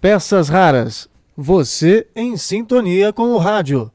Peças raras. Você em sintonia com o rádio.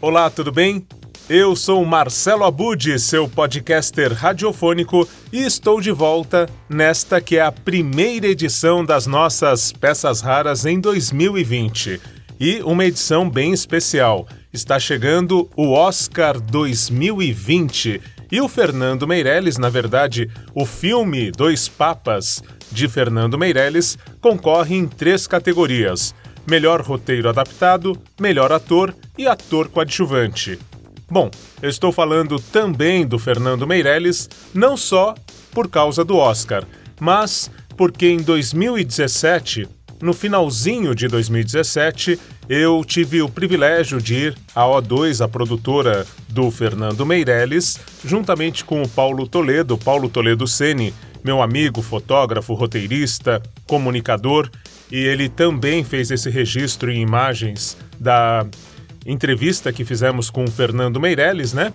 Olá, tudo bem? Eu sou Marcelo Abud, seu podcaster radiofônico, e estou de volta nesta que é a primeira edição das nossas peças raras em 2020. E uma edição bem especial. Está chegando o Oscar 2020 e o Fernando Meirelles, na verdade, o filme Dois Papas de Fernando Meirelles, concorre em três categorias: melhor roteiro adaptado, melhor ator e ator coadjuvante. Bom, eu estou falando também do Fernando Meirelles, não só por causa do Oscar, mas porque em 2017, no finalzinho de 2017, eu tive o privilégio de ir à O2, a produtora do Fernando Meirelles, juntamente com o Paulo Toledo, Paulo Toledo Sene, meu amigo, fotógrafo, roteirista, comunicador, e ele também fez esse registro em imagens da entrevista que fizemos com o Fernando Meirelles, né?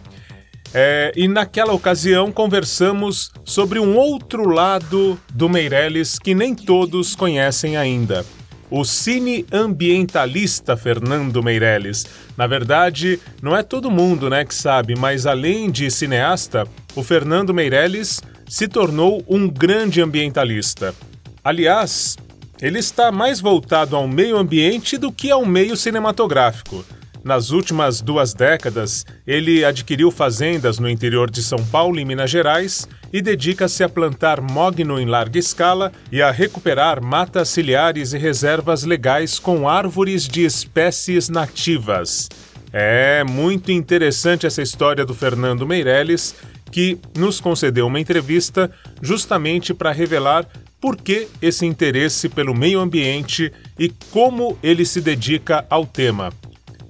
É, e naquela ocasião conversamos sobre um outro lado do Meirelles que nem todos conhecem ainda. O cineambientalista Fernando Meirelles. Na verdade, não é todo mundo né, que sabe, mas além de cineasta, o Fernando Meirelles se tornou um grande ambientalista. Aliás, ele está mais voltado ao meio ambiente do que ao meio cinematográfico. Nas últimas duas décadas, ele adquiriu fazendas no interior de São Paulo e Minas Gerais e dedica-se a plantar mogno em larga escala e a recuperar matas ciliares e reservas legais com árvores de espécies nativas. É muito interessante essa história do Fernando Meirelles, que nos concedeu uma entrevista justamente para revelar por que esse interesse pelo meio ambiente e como ele se dedica ao tema.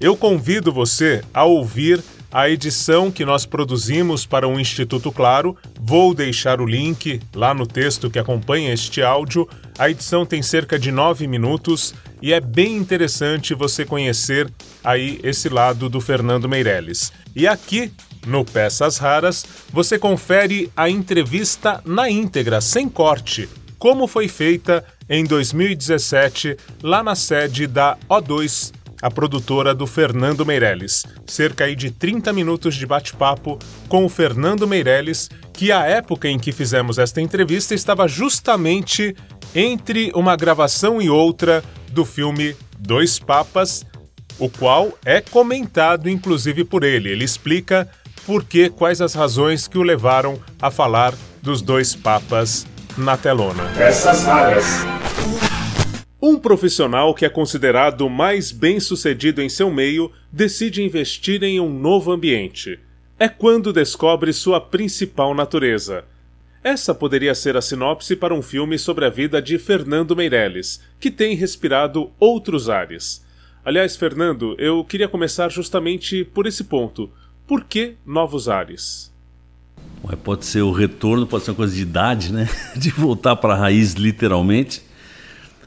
Eu convido você a ouvir a edição que nós produzimos para o Instituto Claro. Vou deixar o link lá no texto que acompanha este áudio. A edição tem cerca de nove minutos e é bem interessante você conhecer aí esse lado do Fernando Meirelles. E aqui no Peças Raras, você confere a entrevista na íntegra, sem corte, como foi feita em 2017 lá na sede da O2 a produtora do Fernando Meirelles. Cerca de 30 minutos de bate-papo com o Fernando Meirelles, que a época em que fizemos esta entrevista estava justamente entre uma gravação e outra do filme Dois Papas, o qual é comentado inclusive por ele. Ele explica por que, quais as razões que o levaram a falar dos dois papas na telona. Raras. Um profissional que é considerado mais bem-sucedido em seu meio decide investir em um novo ambiente. É quando descobre sua principal natureza. Essa poderia ser a sinopse para um filme sobre a vida de Fernando Meirelles, que tem respirado outros ares. Aliás, Fernando, eu queria começar justamente por esse ponto. Por que novos ares? Pode ser o retorno, pode ser uma coisa de idade, né? De voltar para a raiz, literalmente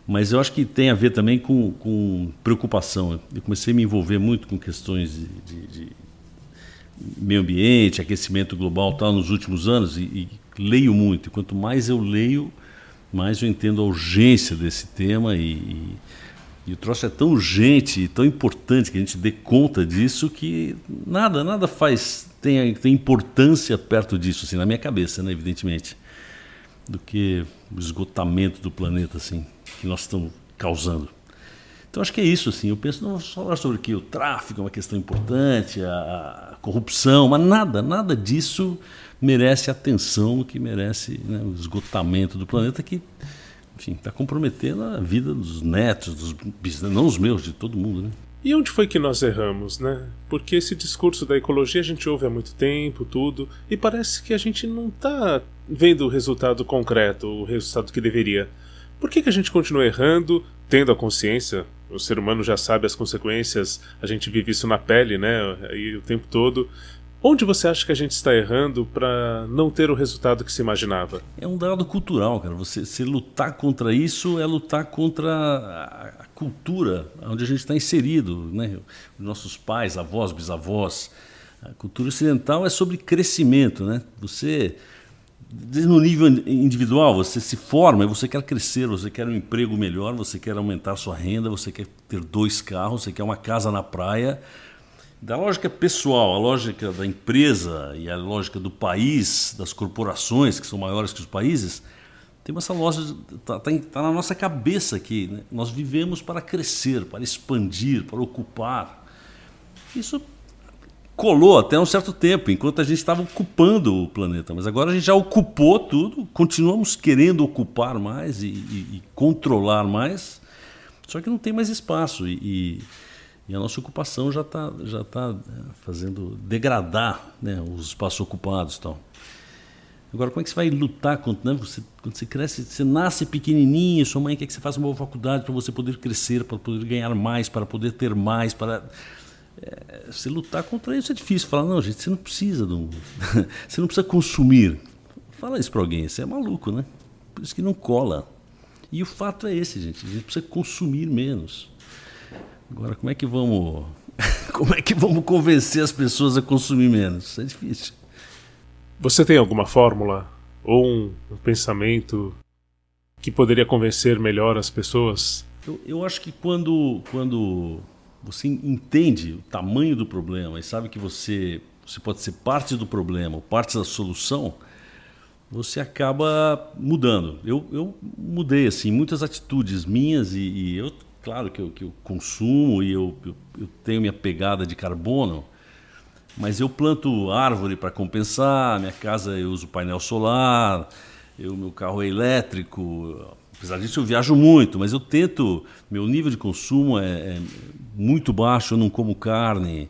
mas eu acho que tem a ver também com, com preocupação. Eu comecei a me envolver muito com questões de, de, de meio ambiente, aquecimento global tal nos últimos anos e, e, leio muito. Quanto mais eu leio, mais eu entendo a urgência desse tema e, e, e o troço é tão urgente e tão importante que a gente dê conta disso que nada, nada faz tem, tem importância perto disso, assim, na minha cabeça, né, evidentemente, do que o esgotamento do planeta, assim que nós estamos causando. Então acho que é isso, assim. Eu penso não só sobre que o tráfico é uma questão importante, a corrupção, mas nada, nada disso merece atenção que merece né, o esgotamento do planeta que, enfim, está comprometendo a vida dos netos, dos não os meus, de todo mundo, né? E onde foi que nós erramos, né? Porque esse discurso da ecologia a gente ouve há muito tempo, tudo, e parece que a gente não está vendo o resultado concreto, o resultado que deveria. Por que, que a gente continua errando, tendo a consciência? O ser humano já sabe as consequências, a gente vive isso na pele, né? E o tempo todo. Onde você acha que a gente está errando para não ter o resultado que se imaginava? É um dado cultural, cara. Você se lutar contra isso é lutar contra a cultura onde a gente está inserido, né? Os nossos pais, avós, bisavós. A cultura ocidental é sobre crescimento, né? Você no nível individual, você se forma, você quer crescer, você quer um emprego melhor, você quer aumentar sua renda, você quer ter dois carros, você quer uma casa na praia da lógica pessoal, a lógica da empresa e a lógica do país, das corporações que são maiores que os países, tem essa lógica, está tá, tá na nossa cabeça aqui. Né? Nós vivemos para crescer, para expandir, para ocupar. Isso colou até um certo tempo, enquanto a gente estava ocupando o planeta. Mas agora a gente já ocupou tudo, continuamos querendo ocupar mais e, e, e controlar mais, só que não tem mais espaço. E, e a nossa ocupação já está já tá é, fazendo degradar né, os espaços ocupados. Tal. Agora, como é que você vai lutar contra. Né? Você, quando você cresce, você nasce pequenininho, sua mãe quer que você faça uma boa faculdade para você poder crescer, para poder ganhar mais, para poder ter mais. para é, Você lutar contra isso é difícil. Falar, não, gente, você não precisa. Do... você não precisa consumir. Fala isso para alguém, você é maluco, né? Por isso que não cola. E o fato é esse, gente. A gente precisa consumir menos. Agora, como é que vamos, como é que vamos convencer as pessoas a consumir menos? Isso é difícil. Você tem alguma fórmula ou um, um pensamento que poderia convencer melhor as pessoas? Eu, eu acho que quando, quando você entende o tamanho do problema e sabe que você, você pode ser parte do problema, parte da solução, você acaba mudando. Eu, eu mudei assim muitas atitudes minhas e, e eu claro que eu, que eu consumo e eu, eu, eu, tenho minha pegada de carbono, mas eu planto árvore para compensar, minha casa eu uso painel solar, eu, meu carro é elétrico. Apesar disso, eu viajo muito, mas eu tento. Meu nível de consumo é, é muito baixo, eu não como carne.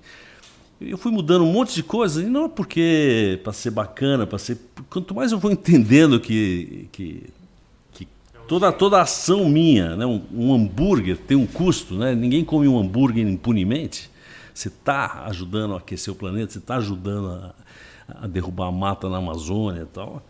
Eu fui mudando um monte de coisas, e não é porque para ser bacana, para ser. Quanto mais eu vou entendendo que, que toda, toda ação minha, né? um, um, hambúrguer tem um custo, né? ninguém come um hambúrguer impunemente. Você está ajudando a aquecer o planeta, você está ajudando a, a, derrubar a mata na Amazônia e tal.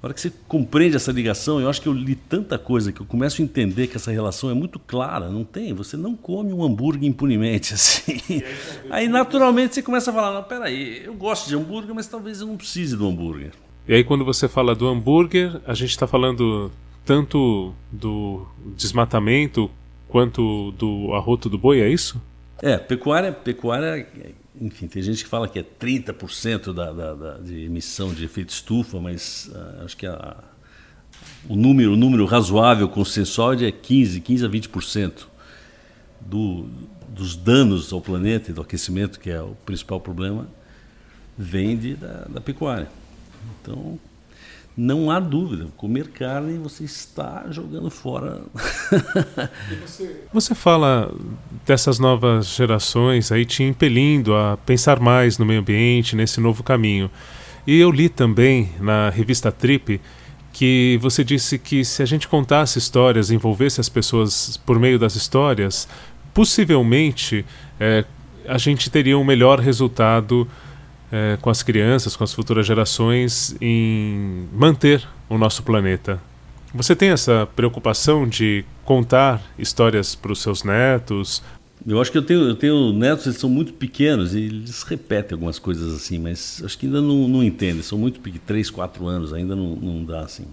A hora que você compreende essa ligação, eu acho que eu li tanta coisa que eu começo a entender que essa relação é muito clara. Não tem, você não come um hambúrguer impunemente assim. Aí naturalmente você começa a falar, não, peraí, eu gosto de hambúrguer, mas talvez eu não precise do hambúrguer. E aí quando você fala do hambúrguer, a gente está falando tanto do desmatamento quanto do arroto do boi, é isso? É, pecuária, pecuária, enfim, tem gente que fala que é 30% da, da, da, de emissão de efeito estufa, mas uh, acho que a, o número, o número razoável consensual é 15, 15 a 20% do, dos danos ao planeta e do aquecimento, que é o principal problema, vem de, da, da pecuária. Então, não há dúvida, comer carne você está jogando fora. você, você fala dessas novas gerações aí te impelindo a pensar mais no meio ambiente, nesse novo caminho. E eu li também na revista Trip que você disse que se a gente contasse histórias, envolvesse as pessoas por meio das histórias, possivelmente é, a gente teria um melhor resultado é, com as crianças, com as futuras gerações, em manter o nosso planeta. Você tem essa preocupação de contar histórias para os seus netos? Eu acho que eu tenho, eu tenho netos, eles são muito pequenos e eles repetem algumas coisas assim, mas acho que ainda não, não entendem. São muito pequenos, 3, 4 anos, ainda não, não dá assim.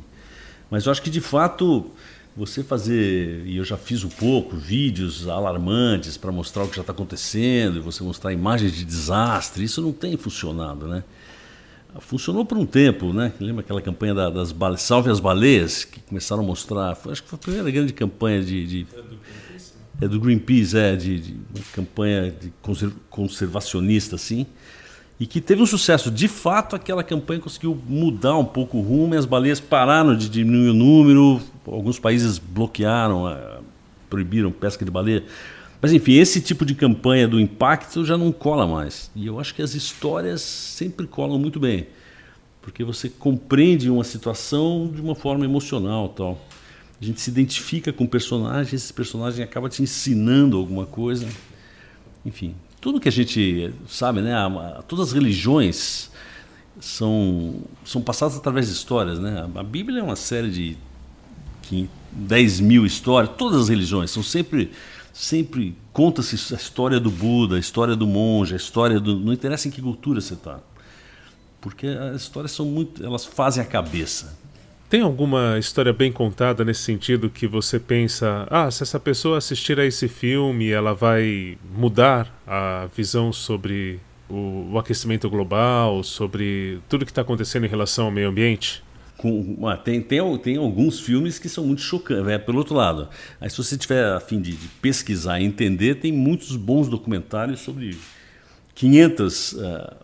Mas eu acho que de fato você fazer, e eu já fiz um pouco, vídeos alarmantes para mostrar o que já está acontecendo, e você mostrar imagens de desastre, isso não tem funcionado, né? Funcionou por um tempo, né? Lembra aquela campanha da, das baleias, Salve as Baleias, que começaram a mostrar, foi, acho que foi a primeira grande campanha de... de é do Greenpeace, é, de, de uma campanha de conservacionista, assim, e que teve um sucesso. De fato, aquela campanha conseguiu mudar um pouco o rumo e as baleias pararam de diminuir o número. Alguns países bloquearam, eh, proibiram pesca de baleia. Mas enfim, esse tipo de campanha do impacto já não cola mais. E eu acho que as histórias sempre colam muito bem, porque você compreende uma situação de uma forma emocional, tal. A gente se identifica com personagens, esse personagem acaba te ensinando alguma coisa. Enfim, tudo que a gente sabe, né? Todas as religiões são, são passadas através de histórias, né? A Bíblia é uma série de 10 mil histórias, todas as religiões são sempre sempre conta-se a história do Buda, a história do monge, a história do não interessa em que cultura você está, porque as histórias são muito, elas fazem a cabeça. Tem alguma história bem contada nesse sentido que você pensa, ah, se essa pessoa assistir a esse filme, ela vai mudar a visão sobre o, o aquecimento global, sobre tudo que está acontecendo em relação ao meio ambiente? Com, tem, tem, tem alguns filmes que são muito chocantes. É, pelo outro lado, aí se você tiver a fim de, de pesquisar e entender, tem muitos bons documentários sobre 500 uh, ah,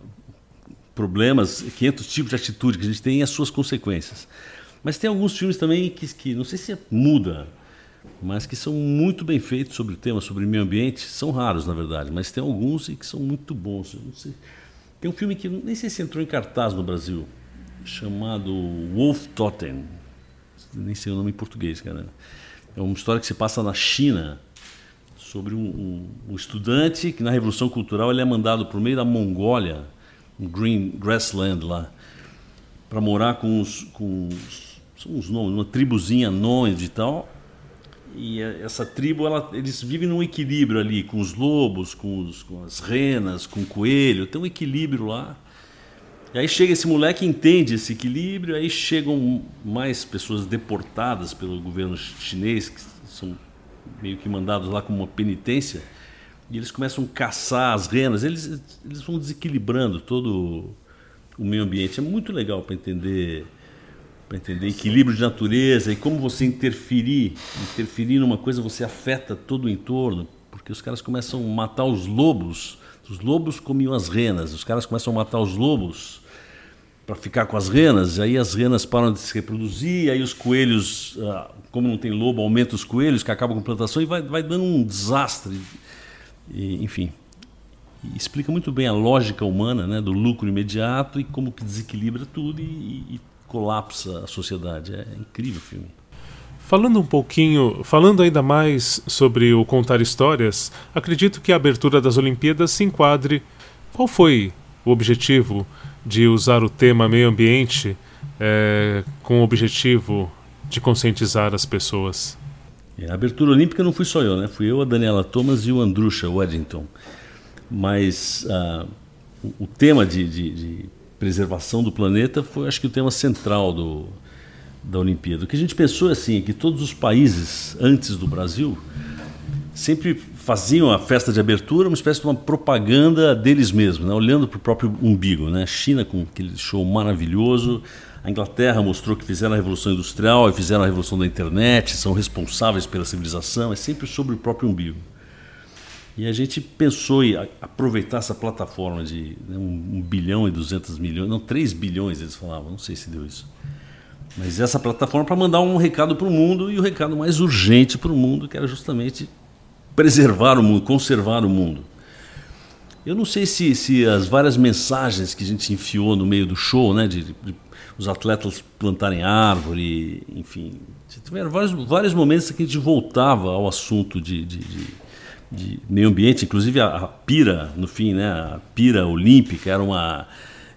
problemas, 500 tipos de atitude que a gente tem e as suas consequências. Mas tem alguns filmes também que, que não sei se muda, mas que são muito bem feitos sobre o tema, sobre o meio ambiente. São raros, na verdade, mas tem alguns que são muito bons. Tem um filme que nem sei se entrou em cartaz no Brasil, chamado Wolf Totem. Nem sei o nome em português, cara. É uma história que se passa na China sobre um, um, um estudante que na Revolução Cultural ele é mandado por meio da Mongólia, um green grassland lá, para morar com os, com os são uns nomes, uma tribuzinha nômade e tal. E essa tribo, ela, eles vivem num equilíbrio ali com os lobos, com, os, com as renas, com o coelho. Tem um equilíbrio lá. E aí chega esse moleque, entende esse equilíbrio, aí chegam mais pessoas deportadas pelo governo chinês, que são meio que mandados lá como uma penitência, e eles começam a caçar as renas, eles, eles vão desequilibrando todo o meio ambiente. É muito legal para entender para entender equilíbrio de natureza e como você interferir, interferir numa coisa você afeta todo o entorno, porque os caras começam a matar os lobos, os lobos comiam as renas, os caras começam a matar os lobos para ficar com as renas, aí as renas param de se reproduzir, aí os coelhos, ah, como não tem lobo, aumenta os coelhos que acabam com a plantação e vai, vai dando um desastre, e, enfim. E explica muito bem a lógica humana, né, do lucro imediato e como que desequilibra tudo e, e colapsa a sociedade. É incrível o filme. Falando um pouquinho, falando ainda mais sobre o contar histórias, acredito que a abertura das Olimpíadas se enquadre. Qual foi o objetivo de usar o tema meio ambiente é, com o objetivo de conscientizar as pessoas? É, a abertura olímpica não fui só eu, né? Fui eu, a Daniela Thomas e o Andrusha Weddington. Mas uh, o, o, tema de, de, de preservação do planeta foi, acho que, o tema central do, da Olimpíada. O que a gente pensou assim, é que todos os países antes do Brasil sempre faziam a festa de abertura uma espécie de uma propaganda deles mesmos, né? olhando para o próprio umbigo. Né? China com aquele show maravilhoso, a Inglaterra mostrou que fizeram a Revolução Industrial e fizeram a Revolução da Internet, são responsáveis pela civilização, é sempre sobre o próprio umbigo. E a gente pensou em aproveitar essa plataforma de né, um, um, bilhão e 200 milhões, não, 3 bilhões eles falavam, não sei se deu isso. Mas essa plataforma para mandar um recado para o mundo e o recado mais urgente para o mundo, que era justamente preservar o mundo, conservar o mundo. Eu não sei se, se as várias mensagens que a gente enfiou no meio do show, né, de, de, os atletas plantarem árvore, enfim, tiveram vários, vários momentos que a gente voltava ao assunto de, de, de de meio ambiente, inclusive a, a, pira, no fim, né, a pira olímpica era uma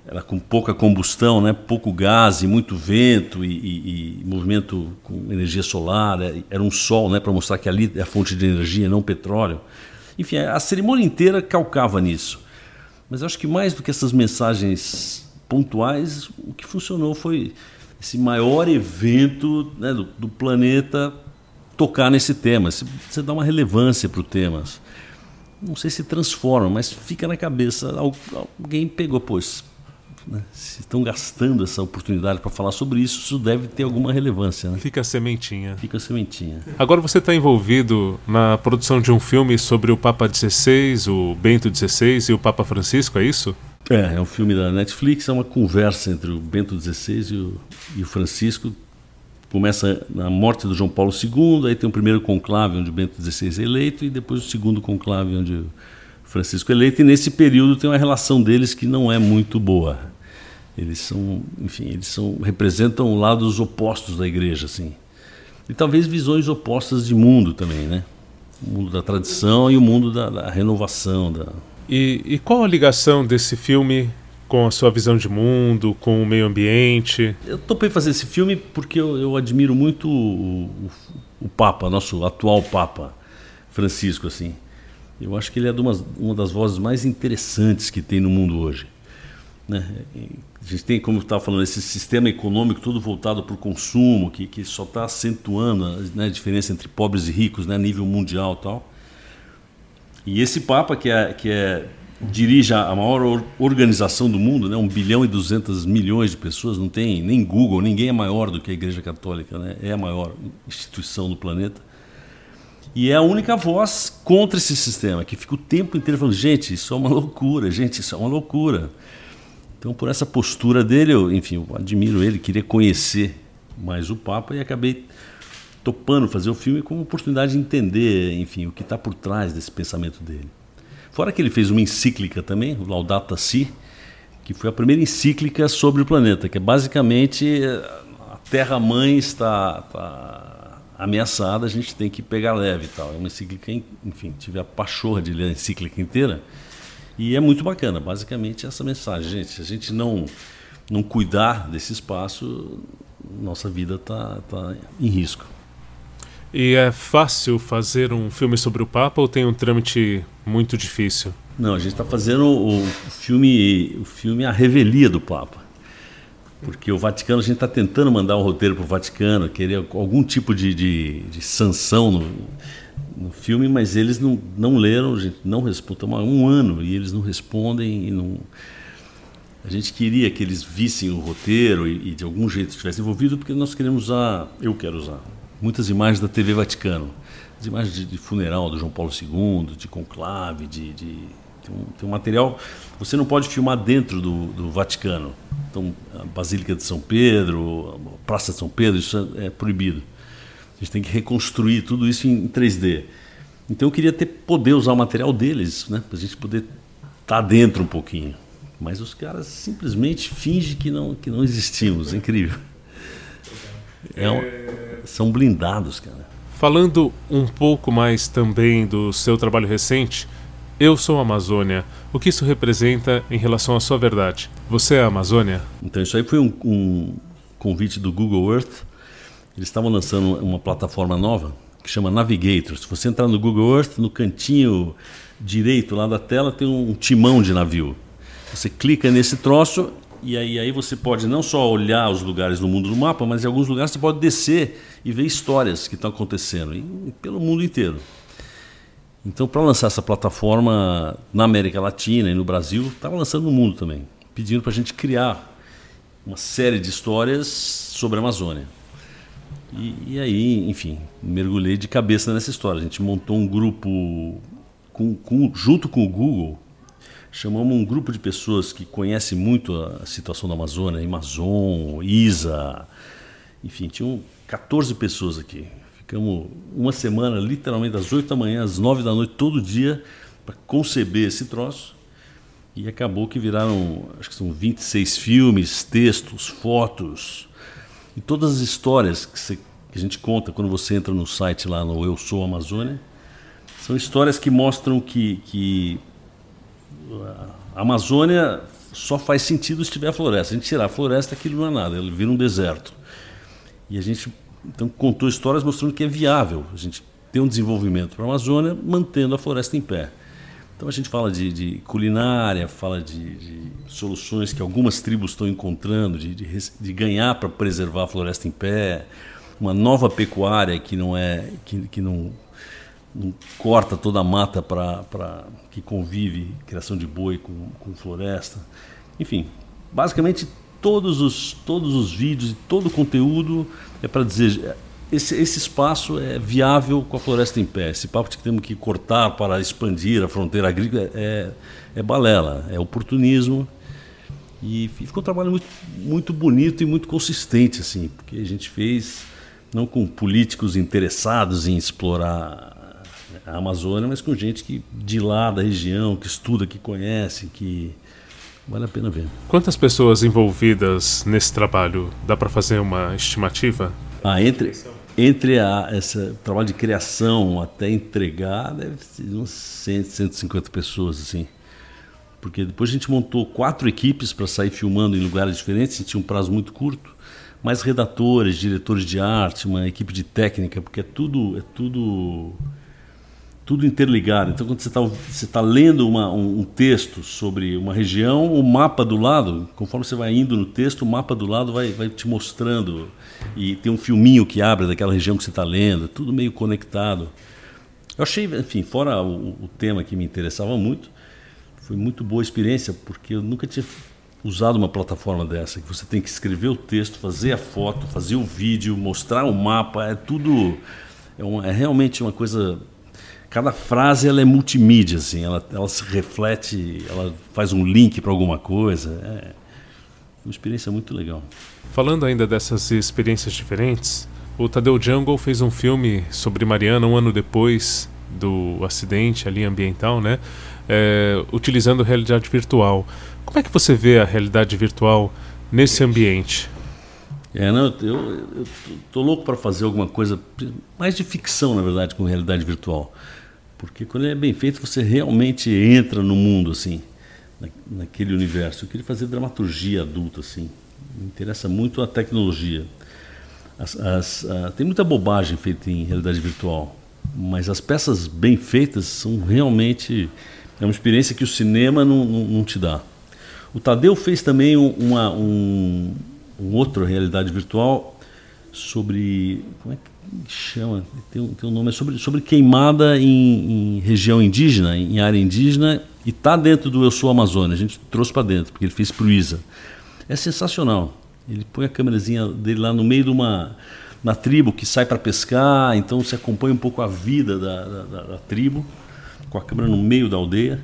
era com pouca combustão, né, pouco gás e muito vento e, e, e movimento com energia solar, é, era um sol, né, para mostrar que ali é a fonte de energia, não petróleo. Enfim, a cerimônia inteira calcava nisso. Mas acho que mais do que essas mensagens pontuais, o que funcionou foi esse maior evento né, do, do planeta tocar nesse tema, você dá uma relevância para o tema. Não sei se transforma, mas fica na cabeça. Alguém pegou, pois, né? se estão gastando essa oportunidade para falar sobre isso, isso deve ter alguma relevância. Né? Fica a sementinha. Fica a sementinha. Agora você está envolvido na produção de um filme sobre o Papa XVI, o Bento XVI e o Papa Francisco, é isso? É, é um filme da Netflix, é uma conversa entre o Bento XVI e o, e o Francisco, começa na morte do João Paulo II, aí tem o primeiro conclave onde Bento XVI é eleito e depois o segundo conclave onde Francisco é eleito e nesse período tem uma relação deles que não é muito boa. Eles são, enfim, eles são representam lados opostos da igreja, assim. E talvez visões opostas de mundo também, né? O mundo da tradição e o mundo da, da renovação, da, E, e qual a ligação desse filme com a sua visão de mundo, com o meio ambiente? Eu topei fazer esse filme porque eu, eu admiro muito o, o, o, Papa, nosso atual Papa Francisco, assim. Eu acho que ele é uma, uma das vozes mais interessantes que tem no mundo hoje. Né? A gente tem, como estava falando, esse sistema econômico todo voltado para o consumo, que, que só está acentuando né, a diferença entre pobres e ricos né, nível mundial tal. E esse Papa, que é, que é dirige a maior organização do mundo, né? 1 bilhão e 200 milhões de pessoas, não tem nem Google, ninguém é maior do que a Igreja Católica, né? é a maior instituição do planeta. E é a única voz contra esse sistema, que fica o tempo inteiro falando: gente, isso é uma loucura, gente, isso é uma loucura. Então, por essa postura dele, eu, enfim, eu admiro ele, queria conhecer mais o Papa e acabei topando fazer o filme como oportunidade de entender, enfim, o que está por trás desse pensamento dele. Fora que ele fez uma encíclica também, o Laudato Si, que foi a primeira encíclica sobre o planeta, que é basicamente a Terra-mãe está, está, ameaçada, a gente tem que pegar leve e tal. É uma encíclica, enfim, tive a pachorra de ler a encíclica inteira e é muito bacana, basicamente essa mensagem, gente, se a gente não não cuidar desse espaço, nossa vida está tá em risco. E é fácil fazer um filme sobre o Papa ou tem um trâmite muito difícil? Não, a gente está fazendo o filme, o filme A Revelia do Papa. Porque o Vaticano, a gente está tentando mandar um roteiro para o Vaticano, querer algum tipo de, de, de sanção no, no, filme, mas eles não, não leram, gente não respondeu. um ano e eles não respondem e não. A gente queria que eles vissem o roteiro e, e de algum jeito estivessem envolvidos, porque nós queremos usar, eu quero usar, muitas imagens da TV Vaticano. As imagens de, de funeral do João Paulo II, de conclave, de, de tem, um, tem um material. Você não pode filmar dentro do, do Vaticano. Então, a Basílica de São Pedro, a Praça de São Pedro, isso é, é proibido. A gente tem que reconstruir tudo isso em 3D. Então eu queria ter poder usar o material deles, né, para a gente poder estar tá dentro um pouquinho. Mas os caras simplesmente fingem que não que não existimos, é incrível. É um, são blindados, cara. Falando um pouco mais também do seu trabalho recente, eu sou Amazônia. O que isso representa em relação à sua verdade? Você é a Amazônia? Então, isso aí foi um, um convite do Google Earth. Eles estavam lançando uma plataforma nova que chama Navigator. Se você entrar no Google Earth, no cantinho direito lá da tela tem um timão de navio. Você clica nesse troço e aí, aí você pode não só olhar os lugares no mundo do mapa, mas em alguns lugares você pode descer e ver histórias que estão acontecendo e, pelo mundo inteiro. Então, para lançar essa plataforma na América Latina e no Brasil, estava lançando no mundo também, pedindo para a gente criar uma série de histórias sobre a Amazônia. E, e, aí, enfim, mergulhei de cabeça nessa história. A gente montou um grupo com, com, junto com o Google chamamos um grupo de pessoas que conhecem muito a situação da Amazônia, Amazon, ISA, enfim, tinham 14 pessoas aqui. Ficamos uma semana, literalmente, das 8 da manhã às 9 da noite, todo dia, para conceber esse troço. E acabou que viraram, acho que são 26 filmes, textos, fotos, e todas as histórias que, você, que a gente conta quando você entra no site lá no Eu Sou Amazônia, são histórias que mostram que, que a Amazônia só faz sentido se tiver floresta. A gente tirar a floresta, aquilo não é nada, ele vira um deserto. E a gente então contou histórias mostrando que é viável a gente ter um desenvolvimento para a Amazônia mantendo a floresta em pé. Então a gente fala de, de culinária, fala de, de, soluções que algumas tribos estão encontrando, de, de ganhar para preservar a floresta em pé, uma nova pecuária que não é que, que não não corta toda a mata para que convive criação de boi com, com floresta. Enfim, basicamente todos os, todos os vídeos e todo o conteúdo é para dizer esse, esse espaço é viável com a floresta em pé. Esse papo de que temos que cortar para expandir a fronteira agrícola é, é balela, é oportunismo. E ficou um trabalho muito, muito bonito e muito consistente, assim, porque a gente fez não com políticos interessados em explorar a Amazônia, mas com gente que de lá da região, que estuda, que conhece, que vale a pena ver. Quantas pessoas envolvidas nesse trabalho? Dá para fazer uma estimativa? Ah, entre entre a, esse trabalho de criação até entregar, deve ser uns 100, 150 pessoas assim. porque depois a gente montou quatro equipes para sair filmando em lugares diferentes, a gente tinha um prazo muito curto, mais redatores, diretores de arte, uma equipe de técnica, porque é tudo, é tudo tudo interligado. Então, quando você está você tá lendo uma, um, um, texto sobre uma região, o mapa do lado, conforme você vai indo no texto, o mapa do lado vai, vai te mostrando. E tem um filminho que abre daquela região que você está lendo, tudo meio conectado. Eu achei, enfim, fora o, o, tema que me interessava muito, foi muito boa experiência, porque eu nunca tinha usado uma plataforma dessa, que você tem que escrever o texto, fazer a foto, fazer o vídeo, mostrar o mapa, é tudo. É, é realmente uma coisa cada frase ela é multimídia, assim, ela, ela se reflete, ela faz um link para alguma coisa. É uma experiência muito legal. Falando ainda dessas experiências diferentes, o Tadeu Jungle fez um filme sobre Mariana um ano depois do acidente ali ambiental, né? É, utilizando realidade virtual. Como é que você vê a realidade virtual nesse ambiente? É, não, eu, eu, eu tô louco para fazer alguma coisa mais de ficção, na verdade, com realidade virtual. Porque quando ele é bem feito, você realmente entra no mundo, assim, na, naquele universo. Eu queria fazer dramaturgia adulta, assim. Me interessa muito a tecnologia. As, as, tem muita bobagem feita em realidade virtual, mas as peças bem feitas são realmente. É uma experiência que o cinema não, não, não te dá. O Tadeu fez também uma, um, um outro realidade virtual sobre. Como é que chama, tem tem um nome, é sobre, sobre queimada em, em, região indígena, em área indígena, e está dentro do Eu Sou Amazônia. A gente trouxe para dentro, porque ele fez para o ISA. É sensacional. Ele põe a câmerazinha dele lá no meio de uma, uma tribo que sai para pescar, então você acompanha um pouco a vida da, da, da, tribo, com a câmera no meio da aldeia,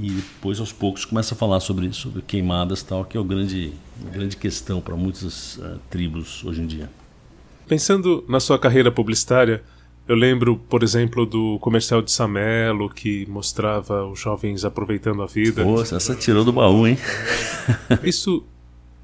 e depois aos poucos começa a falar sobre, sobre queimadas tal, que é o grande, grande questão para muitas uh, tribos hoje em dia. Pensando na sua carreira publicitária, eu lembro, por exemplo, do comercial de Samelo que mostrava os jovens aproveitando a vida. Poxa, essa tirou do baú, hein? Isso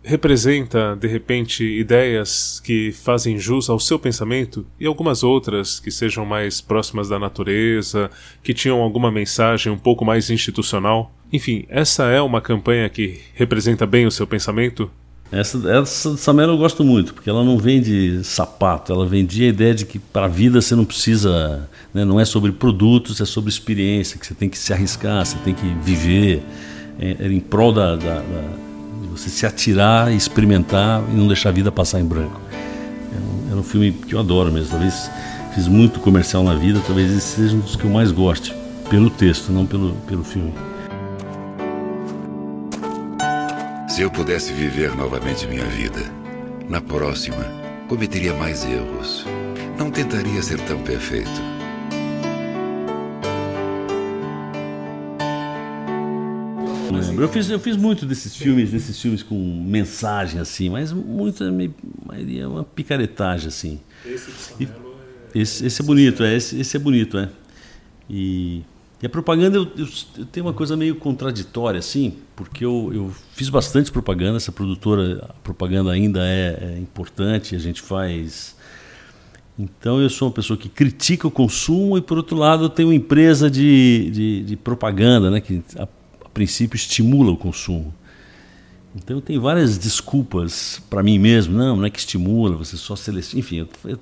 representa, de repente, ideias que fazem jus ao seu pensamento e algumas outras que sejam mais próximas da natureza, que tinham alguma mensagem um pouco mais institucional? Enfim, essa é uma campanha que representa bem o seu pensamento? Essa, essa Samela eu gosto muito, porque ela não vende sapato, ela vendia a ideia de que para a vida você não precisa, né, não é sobre produtos, é sobre experiência, que você tem que se arriscar, você tem que viver, é, é em prol da, da, da, de você se atirar, experimentar e não deixar a vida passar em branco. É um, é um filme que eu adoro mesmo, talvez fiz muito comercial na vida, talvez esse seja um dos que eu mais goste, pelo texto, não pelo, pelo filme. Se eu pudesse viver novamente minha vida, na próxima, cometeria mais erros. Não tentaria ser tão perfeito. Eu fiz, eu fiz muito desses filmes, desses filmes com mensagem assim, mas muito é uma picaretagem assim. Esse, é esse, esse é bonito, é esse, esse é bonito, é. E e a propaganda, eu, eu, eu, tenho uma coisa meio contraditória, assim, porque eu, eu fiz bastante propaganda, essa produtora, a propaganda ainda é, é, importante, a gente faz. Então eu sou uma pessoa que critica o consumo e, por outro lado, eu tenho uma empresa de, de, de propaganda, né, que a, a, princípio estimula o consumo. Então eu tenho várias desculpas para mim mesmo, não, não é que estimula, você só seleciona. Enfim, eu,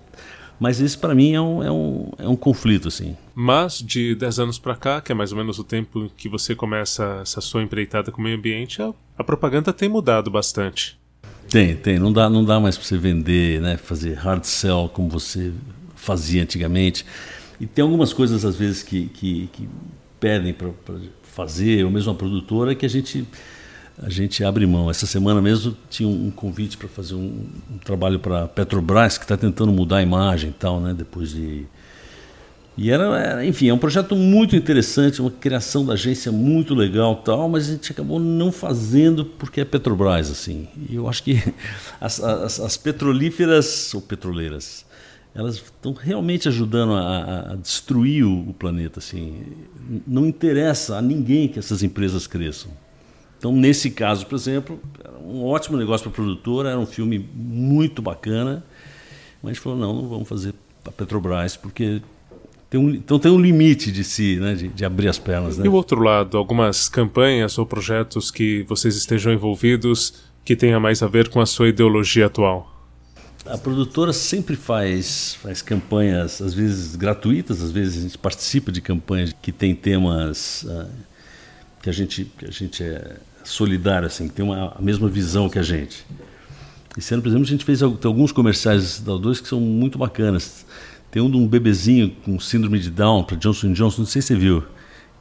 mas isso para mim é um, é, um, é um conflito, assim. Mas de 10 anos para cá, que é mais ou menos o tempo que você começa essa sua empreitada com o meio ambiente, a, a propaganda tem mudado bastante. Tem, tem. Não dá, não dá mais para você vender, né, fazer hard sell como você fazia antigamente. E tem algumas coisas, às vezes, que, que, que pedem para fazer, ou mesmo a produtora, que a gente a gente abre mão. Essa semana mesmo tinha um convite para fazer um, um trabalho para Petrobras, que está tentando mudar a imagem e tal, né? Depois de. E era, era, enfim, é um projeto muito interessante, uma criação da agência muito legal tal, mas a gente acabou não fazendo porque é Petrobras, assim. E eu acho que as, as, as petrolíferas, ou petroleiras, elas estão realmente ajudando a, a destruir o, o planeta, assim. Não interessa a ninguém que essas empresas cresçam então, nesse caso, por exemplo, era um ótimo negócio para a produtora, era um filme muito bacana, mas a gente falou: não, não vamos fazer para a Petrobras, porque tem um, então tem um limite de si, né, de, de abrir as pernas. Né? E o outro lado, algumas campanhas ou projetos que vocês estejam envolvidos que tenha mais a ver com a sua ideologia atual? A produtora sempre faz, faz campanhas, às vezes gratuitas, às vezes a gente participa de campanhas que tem temas uh, que, a gente, que a gente é solidário, assim, que tem uma, a mesma visão que a gente. Esse ano, por exemplo, a gente fez alguns comerciais da O2 que são muito bacanas. Tem um de um bebezinho com síndrome de Down para Johnson Johnson, não sei se você viu,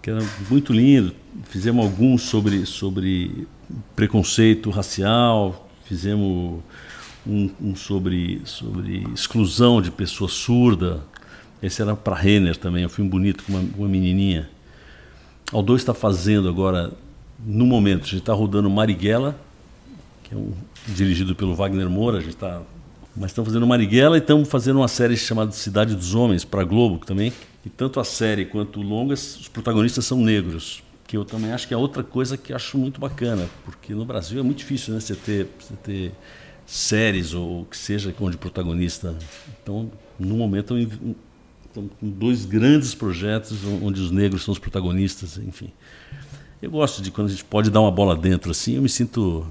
que era muito lindo. Fizemos alguns sobre, sobre preconceito racial, fizemos um, um sobre, sobre exclusão de pessoa surda. Esse era para Renner também, um filme bonito com uma, uma menininha. O 2 está fazendo agora, no momento, a gente está rodando Marighella, que é um, dirigido pelo Wagner Moura, a gente está mas estamos fazendo Marighella e estamos fazendo uma série chamada Cidade dos Homens para Globo também. E tanto a série quanto o longas, os protagonistas são negros, que eu também acho que é outra coisa que acho muito bacana, porque no Brasil é muito difícil, né, você ter, você ter séries ou o que seja onde protagonista. Então, no momento estamos com dois grandes projetos onde os negros são os protagonistas, enfim. Eu gosto de quando a gente pode dar uma bola dentro assim, eu me sinto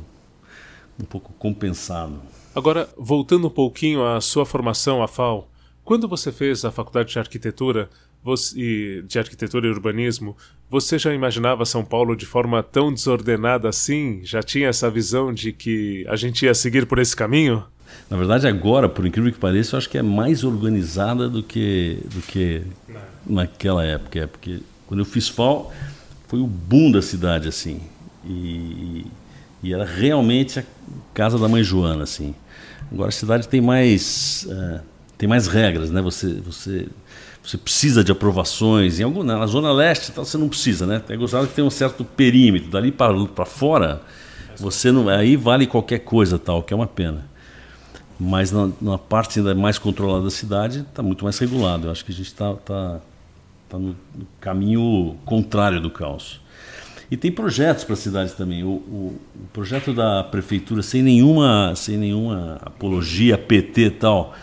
um pouco compensado. Agora, voltando um pouquinho à sua formação, a FAO, quando você fez a faculdade de arquitetura você, de arquitetura e urbanismo, você já imaginava São Paulo de forma tão desordenada assim? Já tinha essa visão de que a gente ia seguir por esse caminho? Na verdade, agora, por incrível que pareça, eu acho que é mais organizada do que, do que naquela época. É porque quando eu fiz FAO, foi o boom da cidade, assim. E, e era realmente a casa da mãe Joana, assim. Agora a cidade tem mais uh, tem mais regras, né? Você você você precisa de aprovações. Em alguma na zona leste tal, você não precisa, né? É gostado que tem um certo perímetro dali para fora. Você não aí vale qualquer coisa tal, que é uma pena. Mas na, na parte ainda mais controlada da cidade está muito mais regulado. Eu acho que a gente está tá, tá no caminho contrário do caos. E tem projetos para a cidade também. O, o, o, projeto da prefeitura, sem nenhuma, sem nenhuma apologia PT e tal,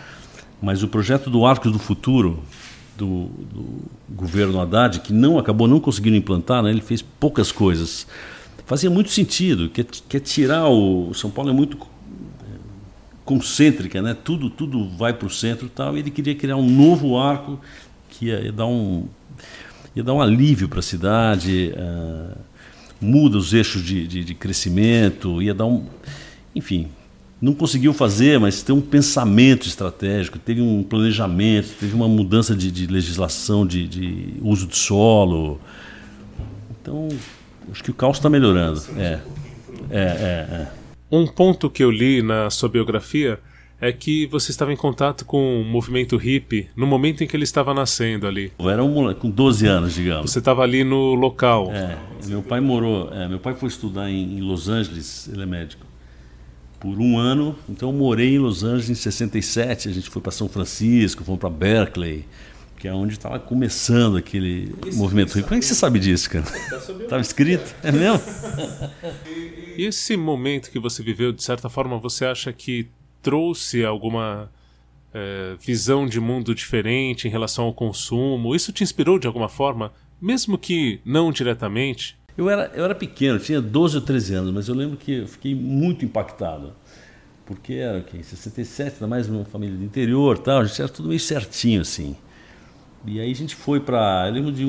mas o projeto do Arcos do Futuro, do, do, governo Haddad, que não acabou não conseguindo implantar, né? ele fez poucas coisas. Fazia muito sentido, que é, tirar o. São Paulo é muito é, concêntrica, né? tudo, tudo vai para o centro e tal, e ele queria criar um novo arco que ia, ia dar um ia dar um alívio para a cidade. Uh, muda os eixos de, de, de crescimento, ia dar um. Enfim, não conseguiu fazer, mas tem um pensamento estratégico, teve um planejamento, teve uma mudança de, de legislação de, uso de solo. Então, acho que o caos está melhorando. É. É, é, é. Um ponto que eu li na sua biografia é que você estava em contato com o movimento hippie no momento em que ele estava nascendo ali. Eu era um moleque, com 12 anos, digamos. Você estava ali no local. É, meu pai morou, é, meu pai foi estudar em, em, Los Angeles, ele é médico, por um ano. Então eu morei em Los Angeles em 67, a gente foi para São Francisco, fomos para Berkeley, que é onde estava começando aquele Isso, movimento hippie. Como é que você sabe disso, cara? Estava escrito? É mesmo? E esse momento que você viveu, de certa forma, você acha que trouxe alguma é, visão de mundo diferente em relação ao consumo? Isso te inspirou de alguma forma, mesmo que não diretamente? Eu era, eu era pequeno, tinha 12 ou 13 anos, mas eu lembro que eu fiquei muito impactado. Porque era o quê? Em 67, ainda mais numa família do interior tal, a gente era tudo meio certinho assim. E aí a gente foi para. Eu lembro de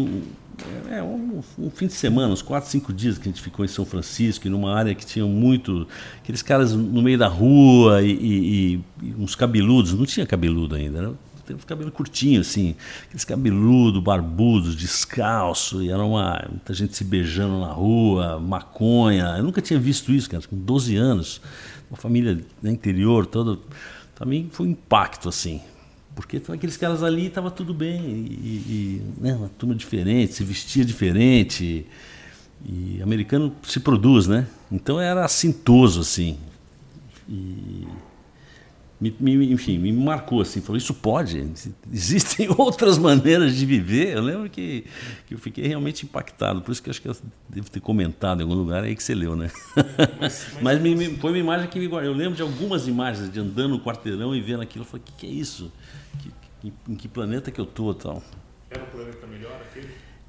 é, um, um, fim de semana, uns 4, 5 dias que a gente ficou em São Francisco, numa área que tinha muito. aqueles caras no meio da rua e, e, e uns cabeludos, não tinha cabeludo ainda, né? Tem uns cabelos assim, aqueles cabeludos, barbudos, descalço, e era uma, muita gente se beijando na rua, maconha. Eu nunca tinha visto isso, cara, com 12 anos, uma família no interior, todo. Também foi um impacto, assim. Porque aqueles caras ali estava tudo bem, e, e né, uma turma diferente, se vestia diferente, e americano se produz, né? Então era assintoso, assim. E, me, me, enfim, me marcou assim, falou, isso pode, existem outras maneiras de viver. Eu lembro que, que eu fiquei realmente impactado, por isso que acho que eu devo ter comentado em algum lugar aí que você leu, né? Mas, mas me, me, foi uma imagem que me Eu lembro de algumas imagens de andando no quarteirão e vendo aquilo, eu falei, o que, que é isso? Que, que, em que planeta que eu tô tal? Era um planeta melhor aquele?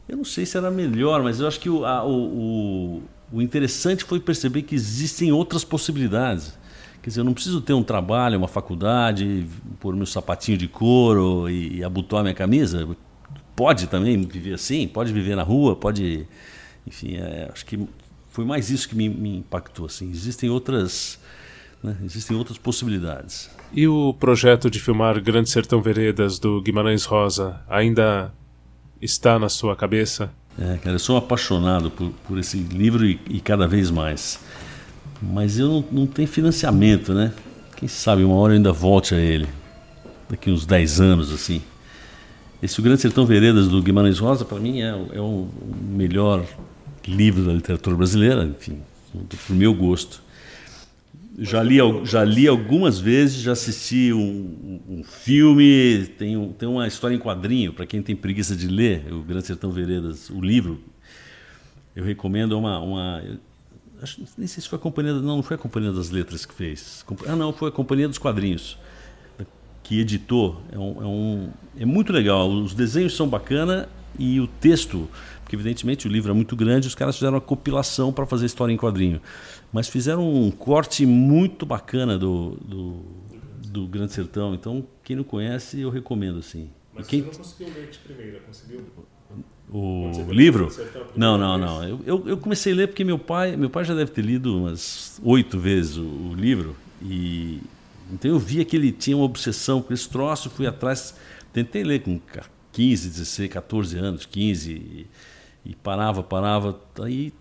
Eu não sei se era melhor, mas eu acho que o, a, o, o, o interessante foi perceber que existem outras possibilidades. Quer dizer, eu não preciso ter um trabalho, uma faculdade, pôr meu sapatinho de couro e, e abotoar minha camisa. Pode também viver assim, pode viver na rua, pode. Enfim, é, acho que foi mais isso que me, me impactou. Assim. Existem outras. Né, existem outras possibilidades. E o projeto de filmar Grande Sertão Veredas do Guimarães Rosa ainda está na sua cabeça? É, cara, eu sou apaixonado por, por esse livro e, e cada vez mais. Mas eu não, não tenho financiamento, né? Quem sabe uma hora eu ainda volte a ele. Daqui uns 10 anos, assim. Esse O Grande Sertão Veredas do Guimarães Rosa, para mim, é, é o melhor livro da literatura brasileira, enfim, pro meu gosto. Já li, já li algumas vezes, já assisti um, um filme, tem, um, tem uma história em quadrinho, para quem tem preguiça de ler, O Grande Sertão Veredas, o livro, eu recomendo uma, uma acho, nem sei se foi a companhia, não, não foi a companhia das letras que fez. Ah, não, foi a companhia dos quadrinhos que editou. É, um, é, um, é muito legal. Os desenhos são bacana e o texto, porque evidentemente o livro é muito grande, os caras fizeram uma compilação para fazer história em quadrinho, mas fizeram um corte muito bacana do, do, do Grande Sertão. Então, quem não conhece, eu recomendo assim. Mas quem... você não conseguiu ler de primeira, conseguiu? O livro? Não, não, não. Eu, eu, comecei a ler porque meu pai, meu pai já deve ter lido umas oito vezes o, o, livro e então eu via que ele tinha uma obsessão com esse troço, fui atrás, tentei ler com 15, 16, 14 anos, 15 e, e parava, parava. Aí,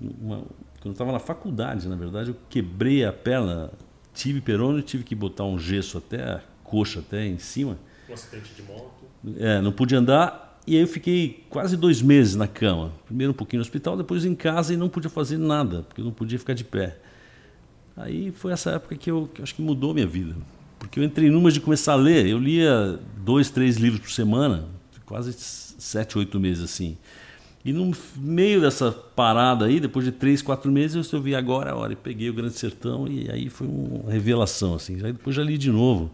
uma, quando eu estava na faculdade, na verdade, eu quebrei a perna, tive perônio, tive que botar um gesso até a coxa até em cima. Um acidente de moto. É, não pude andar e aí eu fiquei quase dois meses na cama. Primeiro um pouquinho no hospital, depois em casa e não podia fazer nada, porque eu não podia ficar de pé. Aí foi essa época que eu, que eu acho que mudou minha vida. Porque eu entrei numa de começar a ler. Eu lia dois, três livros por semana, quase sete, oito meses assim. E no meio dessa parada aí, depois de três, quatro meses, eu resolvi agora a hora. E peguei o Grande Sertão e aí foi uma revelação. Assim. Aí depois já li de novo.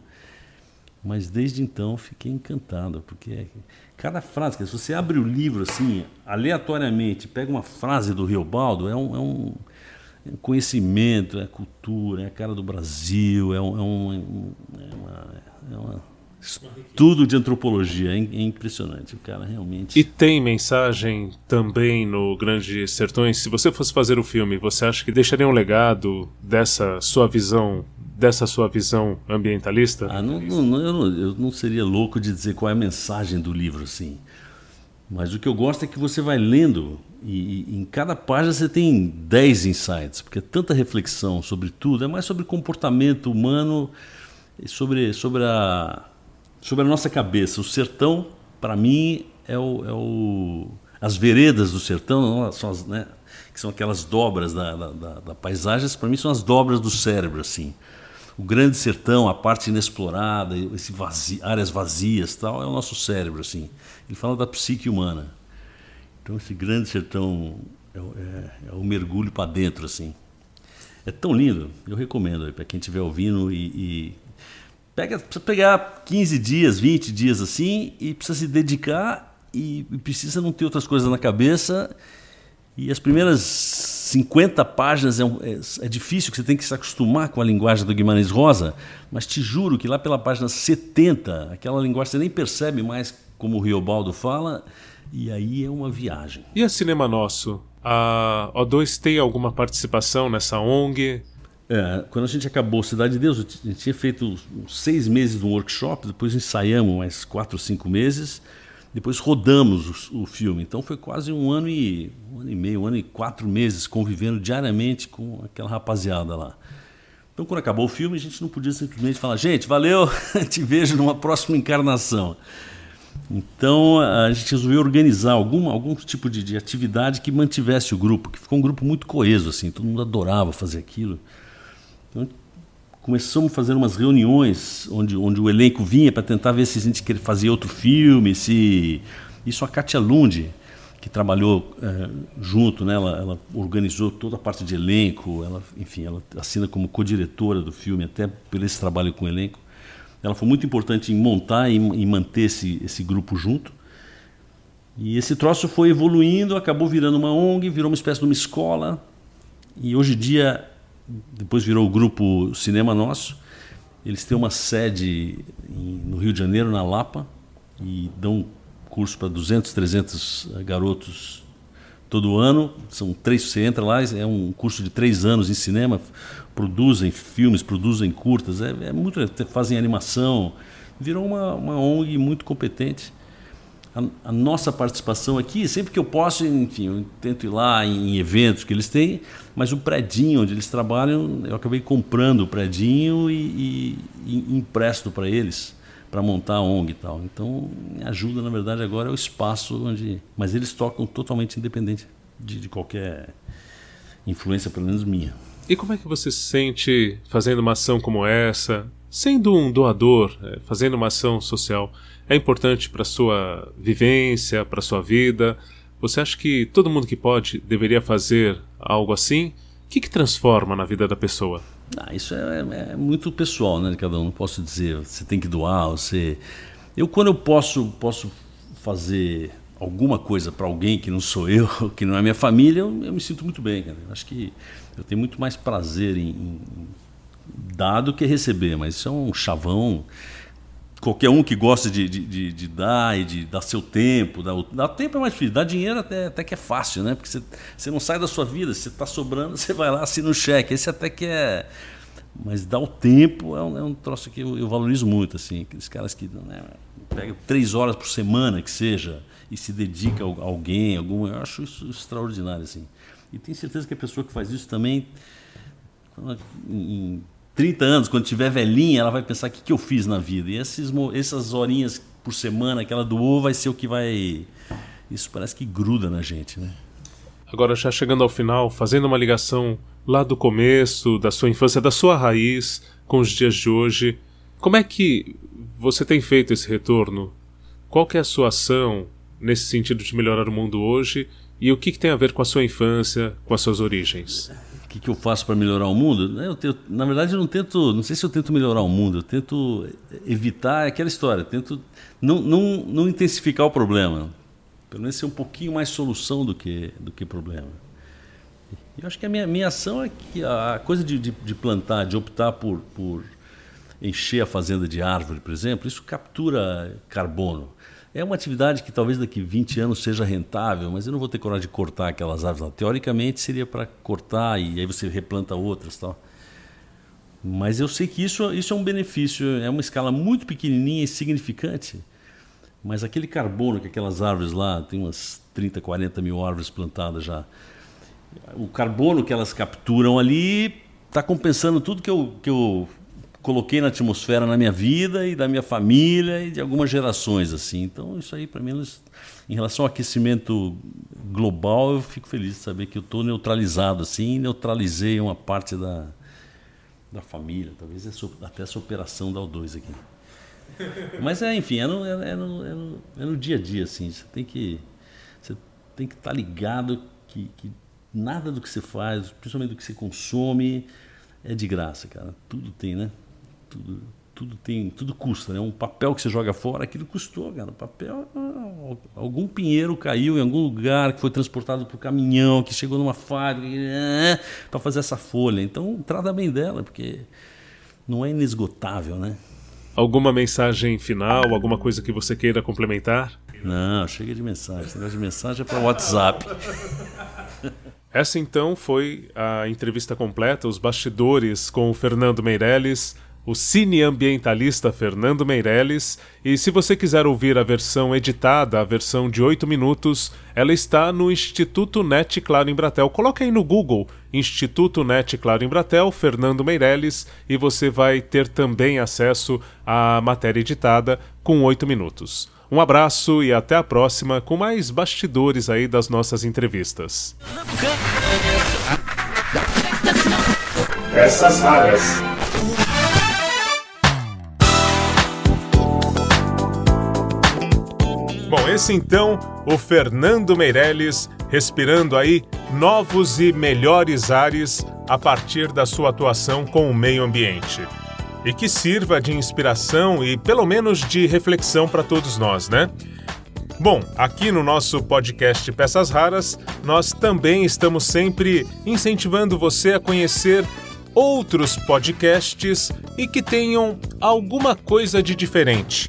Mas desde então fiquei encantado, porque cada frase, se você abre o livro assim, aleatoriamente, pega uma frase do Riobaldo, é um, é um, é um conhecimento, é cultura, é a cara do Brasil, é um, é um é uma, é uma estudo de antropologia, é, é impressionante, o cara realmente. E tem mensagem também no Grande Sertões. Se você fosse fazer o filme, você acha que deixaria um legado dessa sua visão dessa sua visão ambientalista? Ah, não, não, eu, não, eu não seria louco de dizer qual é a mensagem do livro, sim. Mas o que eu gosto é que você vai lendo e, e em cada página você tem 10 insights, porque é tanta reflexão sobre tudo, é mais sobre comportamento humano e sobre, sobre, a, sobre a nossa cabeça. O sertão, para mim, é o, é o. As veredas do sertão, são as, né, que são aquelas dobras da, da, da, da paisagem, para mim são as dobras do cérebro, assim o grande sertão, a parte inexplorada, esse vazio, áreas vazias, tal, é o nosso cérebro assim. Ele fala da psique humana. Então esse grande sertão é, é, é o mergulho para dentro assim. É tão lindo, eu recomendo para quem estiver ouvindo e, e pega, precisa pegar 15 dias, 20 dias assim e precisa se dedicar e, e precisa não ter outras coisas na cabeça. E as primeiras 50 páginas é, é, é, difícil, que você tem que se acostumar com a linguagem do Guimarães Rosa, mas te juro que lá pela página 70, aquela linguagem você nem percebe mais como o Riobaldo fala, e aí é uma viagem. E a Cinema Nosso? A O2 tem alguma participação nessa ONG? É, quando a gente acabou Cidade de Deus, a gente tinha feito seis meses de um workshop, depois ensaiamos mais quatro ou cinco meses, depois rodamos o, o, filme. Então foi quase um ano e um ano e meio, um ano e quatro meses convivendo diariamente com aquela rapaziada lá. Então quando acabou o filme, a gente não podia simplesmente falar, gente, valeu, te vejo numa próxima encarnação. Então a gente resolveu organizar algum, algum tipo de, de atividade que mantivesse o grupo, que ficou um grupo muito coeso, assim, todo mundo adorava fazer aquilo. Então começamos a fazer umas reuniões onde, onde o elenco vinha para tentar ver se a gente queria fazer outro filme, se isso a Katia Lund, que trabalhou é, junto, né? Ela, ela, organizou toda a parte de elenco, ela, enfim, ela assina como co-diretora do filme até por esse trabalho com o elenco. Ela foi muito importante em montar e, e manter esse, esse grupo junto. E esse troço foi evoluindo, acabou virando uma ONG, virou uma espécie de uma escola. E hoje em dia, depois virou o grupo Cinema Nosso. Eles têm uma sede no Rio de Janeiro, na Lapa, e dão curso para 200, 300 garotos todo ano. São três, você entra lá, é um curso de três anos em cinema. Produzem filmes, produzem curtas, é, é muito, fazem animação. Virou uma, uma ONG muito competente a, a, nossa participação aqui, sempre que eu posso, enfim, eu tento ir lá em eventos que eles têm, mas o predinho onde eles trabalham, eu acabei comprando o predinho e, e, e empresto para eles para montar a ONG e tal. Então, ajuda, na verdade, agora é o espaço onde. Mas eles tocam totalmente independente de, de qualquer influência, pelo menos minha. E como é que você se sente fazendo uma ação como essa, sendo um doador, é, fazendo uma ação social? É importante para sua vivência, para sua vida? Você acha que todo mundo que pode deveria fazer algo assim? O que, que transforma na vida da pessoa? Ah, isso é, é, muito pessoal, né? Cada um não posso dizer. Você tem que doar. Você, eu quando eu posso posso fazer alguma coisa para alguém que não sou eu, que não é minha família, eu, eu me sinto muito bem. Cara. Acho que eu tenho muito mais prazer em, em dar do que receber. Mas isso é um chavão qualquer um que gosta de, de, de, de, dar e de dar seu tempo. Dar, dar tempo é mais difícil, dar dinheiro até, até que é fácil, né? Porque você, você não sai da sua vida, se está sobrando, você vai lá, assina um cheque. Esse até que é. Mas dar o tempo é um, é um troço que eu, eu valorizo muito, assim. Aqueles caras que né, pegam três horas por semana, que seja, e se dedica a alguém, algum, eu acho isso extraordinário, assim. E tenho certeza que a pessoa que faz isso também, em, 30 anos, quando tiver velhinha, ela vai pensar o que, que eu fiz na vida. E esses, essas horinhas por semana que ela doou vai ser o que vai. Isso parece que gruda na gente, né? Agora, já chegando ao final, fazendo uma ligação lá do começo, da sua infância, da sua raiz, com os dias de hoje, como é que você tem feito esse retorno? Qual que é a sua ação nesse sentido de melhorar o mundo hoje? E o que, que tem a ver com a sua infância, com as suas origens? Que, que eu faço para melhorar o mundo? Eu tento, na verdade, eu não tento, não sei se eu tento melhorar o mundo, eu tento evitar aquela história, tento não, não, não intensificar o problema, pelo menos ser um pouquinho mais solução do que, do que problema. Eu acho que a minha, minha ação é que a coisa de, de, de plantar, de optar por, por encher a fazenda de árvore, por exemplo, isso captura carbono. É uma atividade que talvez daqui 20 anos seja rentável, mas eu não vou ter coragem de cortar aquelas árvores lá. Teoricamente seria para cortar e aí você replanta outras tal. Mas eu sei que isso, isso é um benefício, é uma escala muito pequenininha e significante. Mas aquele carbono que aquelas árvores lá, tem umas 30, 40 mil árvores plantadas já. O carbono que elas capturam ali está compensando tudo que eu, que eu coloquei na atmosfera na minha vida e da minha família e de algumas gerações assim. Então isso aí para mim em relação ao aquecimento global eu fico feliz de saber que eu estou neutralizado assim, neutralizei uma parte da da família, talvez até essa operação da O2 aqui. Mas é, enfim, é no, é, é, no, é, no, é no dia a dia assim. Você tem que você tem que estar tá ligado que, que nada do que você faz, principalmente do que você consome, é de graça, cara. Tudo tem, né? Tudo, tudo tem, tudo custa, né? Um papel que você joga fora, aquilo custou, cara. O papel, ah, algum pinheiro caiu em algum lugar que foi transportado por caminhão, que chegou numa fábrica ah, para fazer essa folha. Então, trata bem dela, porque não é inesgotável, né? Alguma mensagem final, alguma coisa que você queira complementar? Não, chega de mensagem. Esse negócio de mensagem é para WhatsApp. Essa então foi a entrevista completa, os bastidores com o Fernando Meirelles o cineambientalista Fernando Meirelles, e se você quiser ouvir a versão editada, a versão de 8 minutos, ela está no Instituto NET Claro em Bratel. Coloque aí no Google Instituto NET Claro em Bratel, Fernando Meirelles, e você vai ter também acesso à matéria editada com 8 minutos. Um abraço e até a próxima com mais bastidores aí das nossas entrevistas. Essas raras. Esse então, o Fernando Meirelles, respirando aí novos e melhores ares a partir da sua atuação com o meio ambiente. E que sirva de inspiração e pelo menos de reflexão para todos nós, né? Bom, aqui no nosso podcast Peças Raras, nós também estamos sempre incentivando você a conhecer outros podcasts e que tenham alguma coisa de diferente.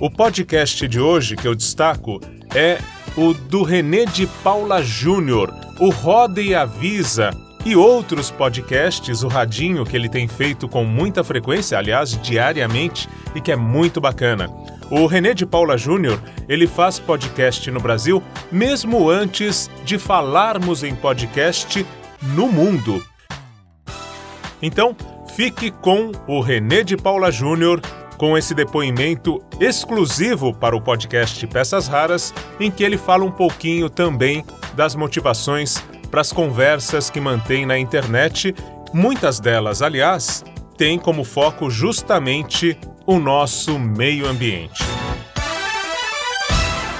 O podcast de hoje que eu destaco é o do René de Paula Júnior, o Roda e Avisa, e outros podcasts, o Radinho, que ele tem feito com muita frequência, aliás, diariamente, e que é muito bacana. O René de Paula Júnior, ele faz podcast no Brasil mesmo antes de falarmos em podcast no mundo. Então, fique com o René de Paula Júnior com esse depoimento exclusivo para o podcast Peças Raras, em que ele fala um pouquinho também das motivações para as conversas que mantém na internet. Muitas delas, aliás, têm como foco justamente o nosso meio ambiente.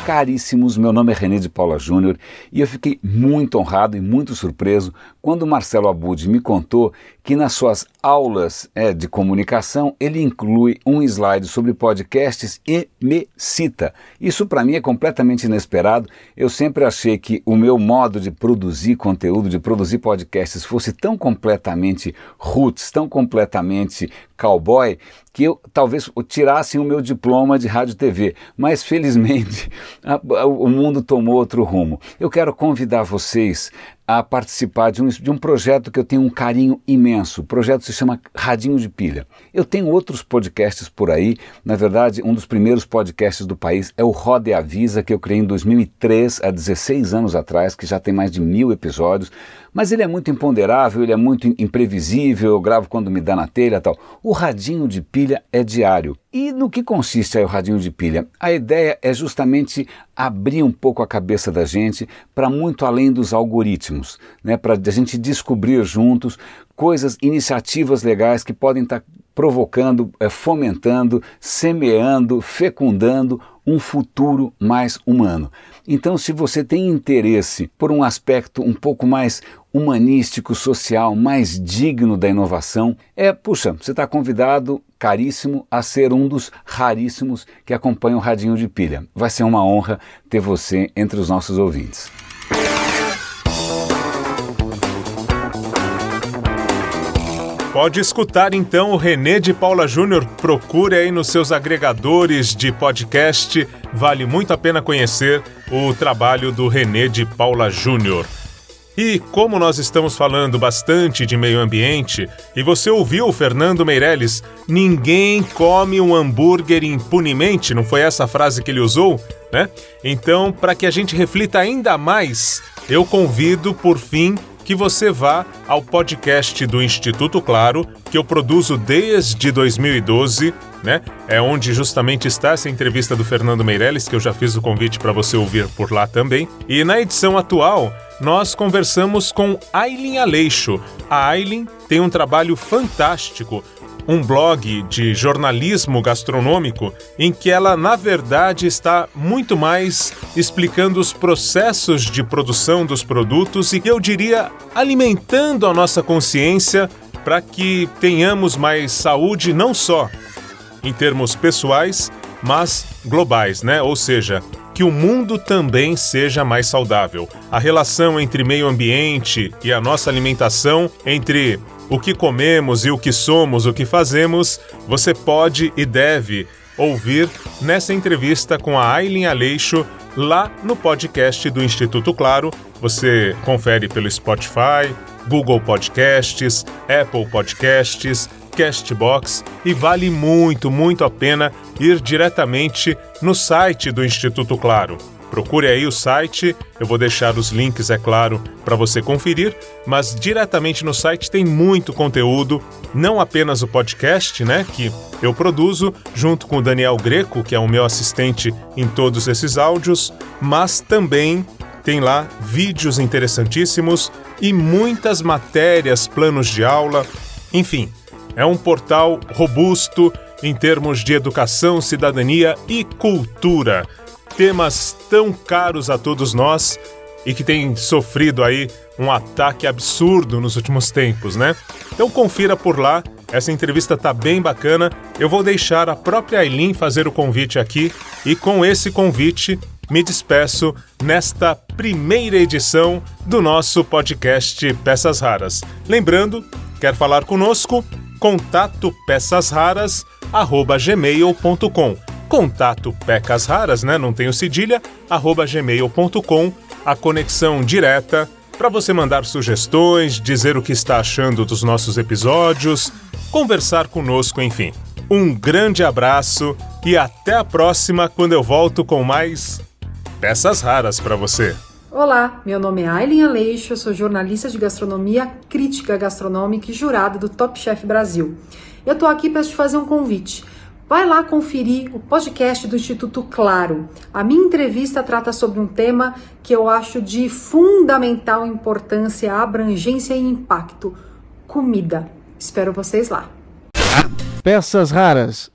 Caríssimos, meu nome é René de Paula Júnior e eu fiquei muito honrado e muito surpreso quando Marcelo Abud me contou que nas suas aulas é, de comunicação ele inclui um slide sobre podcasts e me cita. Isso para mim é completamente inesperado. Eu sempre achei que o meu modo de produzir conteúdo, de produzir podcasts, fosse tão completamente roots, tão completamente cowboy, que eu talvez tirasse o meu diploma de rádio TV. Mas felizmente a, a, o mundo tomou outro rumo. Eu quero convidar vocês a participar de um, de um projeto que eu tenho um carinho imenso. O projeto se chama Radinho de Pilha. Eu tenho outros podcasts por aí. Na verdade, um dos primeiros podcasts do país é o Roda e Avisa, que eu criei em 2003, há 16 anos atrás, que já tem mais de mil episódios. Mas ele é muito imponderável, ele é muito imprevisível, eu gravo quando me dá na telha tal. O Radinho de Pilha é diário. E no que consiste aí o radinho de pilha? A ideia é justamente abrir um pouco a cabeça da gente para muito além dos algoritmos, né? para a gente descobrir juntos coisas, iniciativas legais que podem estar tá provocando, é, fomentando, semeando, fecundando um futuro mais humano. Então, se você tem interesse por um aspecto um pouco mais humanístico, social, mais digno da inovação, é, puxa, você está convidado, caríssimo, a ser um dos raríssimos que acompanham o Radinho de Pilha. Vai ser uma honra ter você entre os nossos ouvintes. Pode escutar então o René de Paula Júnior. Procure aí nos seus agregadores de podcast. Vale muito a pena conhecer o trabalho do René de Paula Júnior. E como nós estamos falando bastante de meio ambiente, e você ouviu o Fernando Meirelles, ninguém come um hambúrguer impunemente, não foi essa a frase que ele usou? Né? Então, para que a gente reflita ainda mais, eu convido, por fim, que você vá ao podcast do Instituto Claro, que eu produzo desde 2012, né? É onde justamente está essa entrevista do Fernando Meirelles, que eu já fiz o convite para você ouvir por lá também. E na edição atual, nós conversamos com Aileen Aleixo. A Aileen tem um trabalho fantástico um blog de jornalismo gastronômico em que ela, na verdade, está muito mais explicando os processos de produção dos produtos e, eu diria, alimentando a nossa consciência para que tenhamos mais saúde não só em termos pessoais, mas globais, né? Ou seja, que o mundo também seja mais saudável. A relação entre meio ambiente e a nossa alimentação, entre o que comemos e o que somos, o que fazemos, você pode e deve ouvir nessa entrevista com a Aileen Aleixo lá no podcast do Instituto Claro. Você confere pelo Spotify, Google Podcasts, Apple Podcasts, Castbox e vale muito, muito a pena ir diretamente no site do Instituto Claro Procure aí o site, eu vou deixar os links, é claro, para você conferir, mas diretamente no site tem muito conteúdo, não apenas o podcast, né, que eu produzo junto com o Daniel Greco, que é o meu assistente em todos esses áudios, mas também tem lá vídeos interessantíssimos e muitas matérias, planos de aula, enfim, é um portal robusto em termos de educação, cidadania e cultura temas tão caros a todos nós e que tem sofrido aí um ataque absurdo nos últimos tempos, né? Então confira por lá, essa entrevista tá bem bacana. Eu vou deixar a própria Aileen fazer o convite aqui e com esse convite me despeço nesta primeira edição do nosso podcast Peças Raras. Lembrando, quer falar conosco? Contato peças raras gmail.com Contato Pecas Raras, né? Não tenho cedilha, arroba gmail.com a conexão direta para você mandar sugestões, dizer o que está achando dos nossos episódios, conversar conosco, enfim. Um grande abraço e até a próxima quando eu volto com mais peças raras para você. Olá, meu nome é Aileen Aleixo, eu sou jornalista de gastronomia, crítica gastronômica e jurada do Top Chef Brasil. Eu tô aqui para te fazer um convite. Vai lá conferir o podcast do Instituto Claro. A minha entrevista trata sobre um tema que eu acho de fundamental importância, abrangência e impacto: comida. Espero vocês lá. Peças raras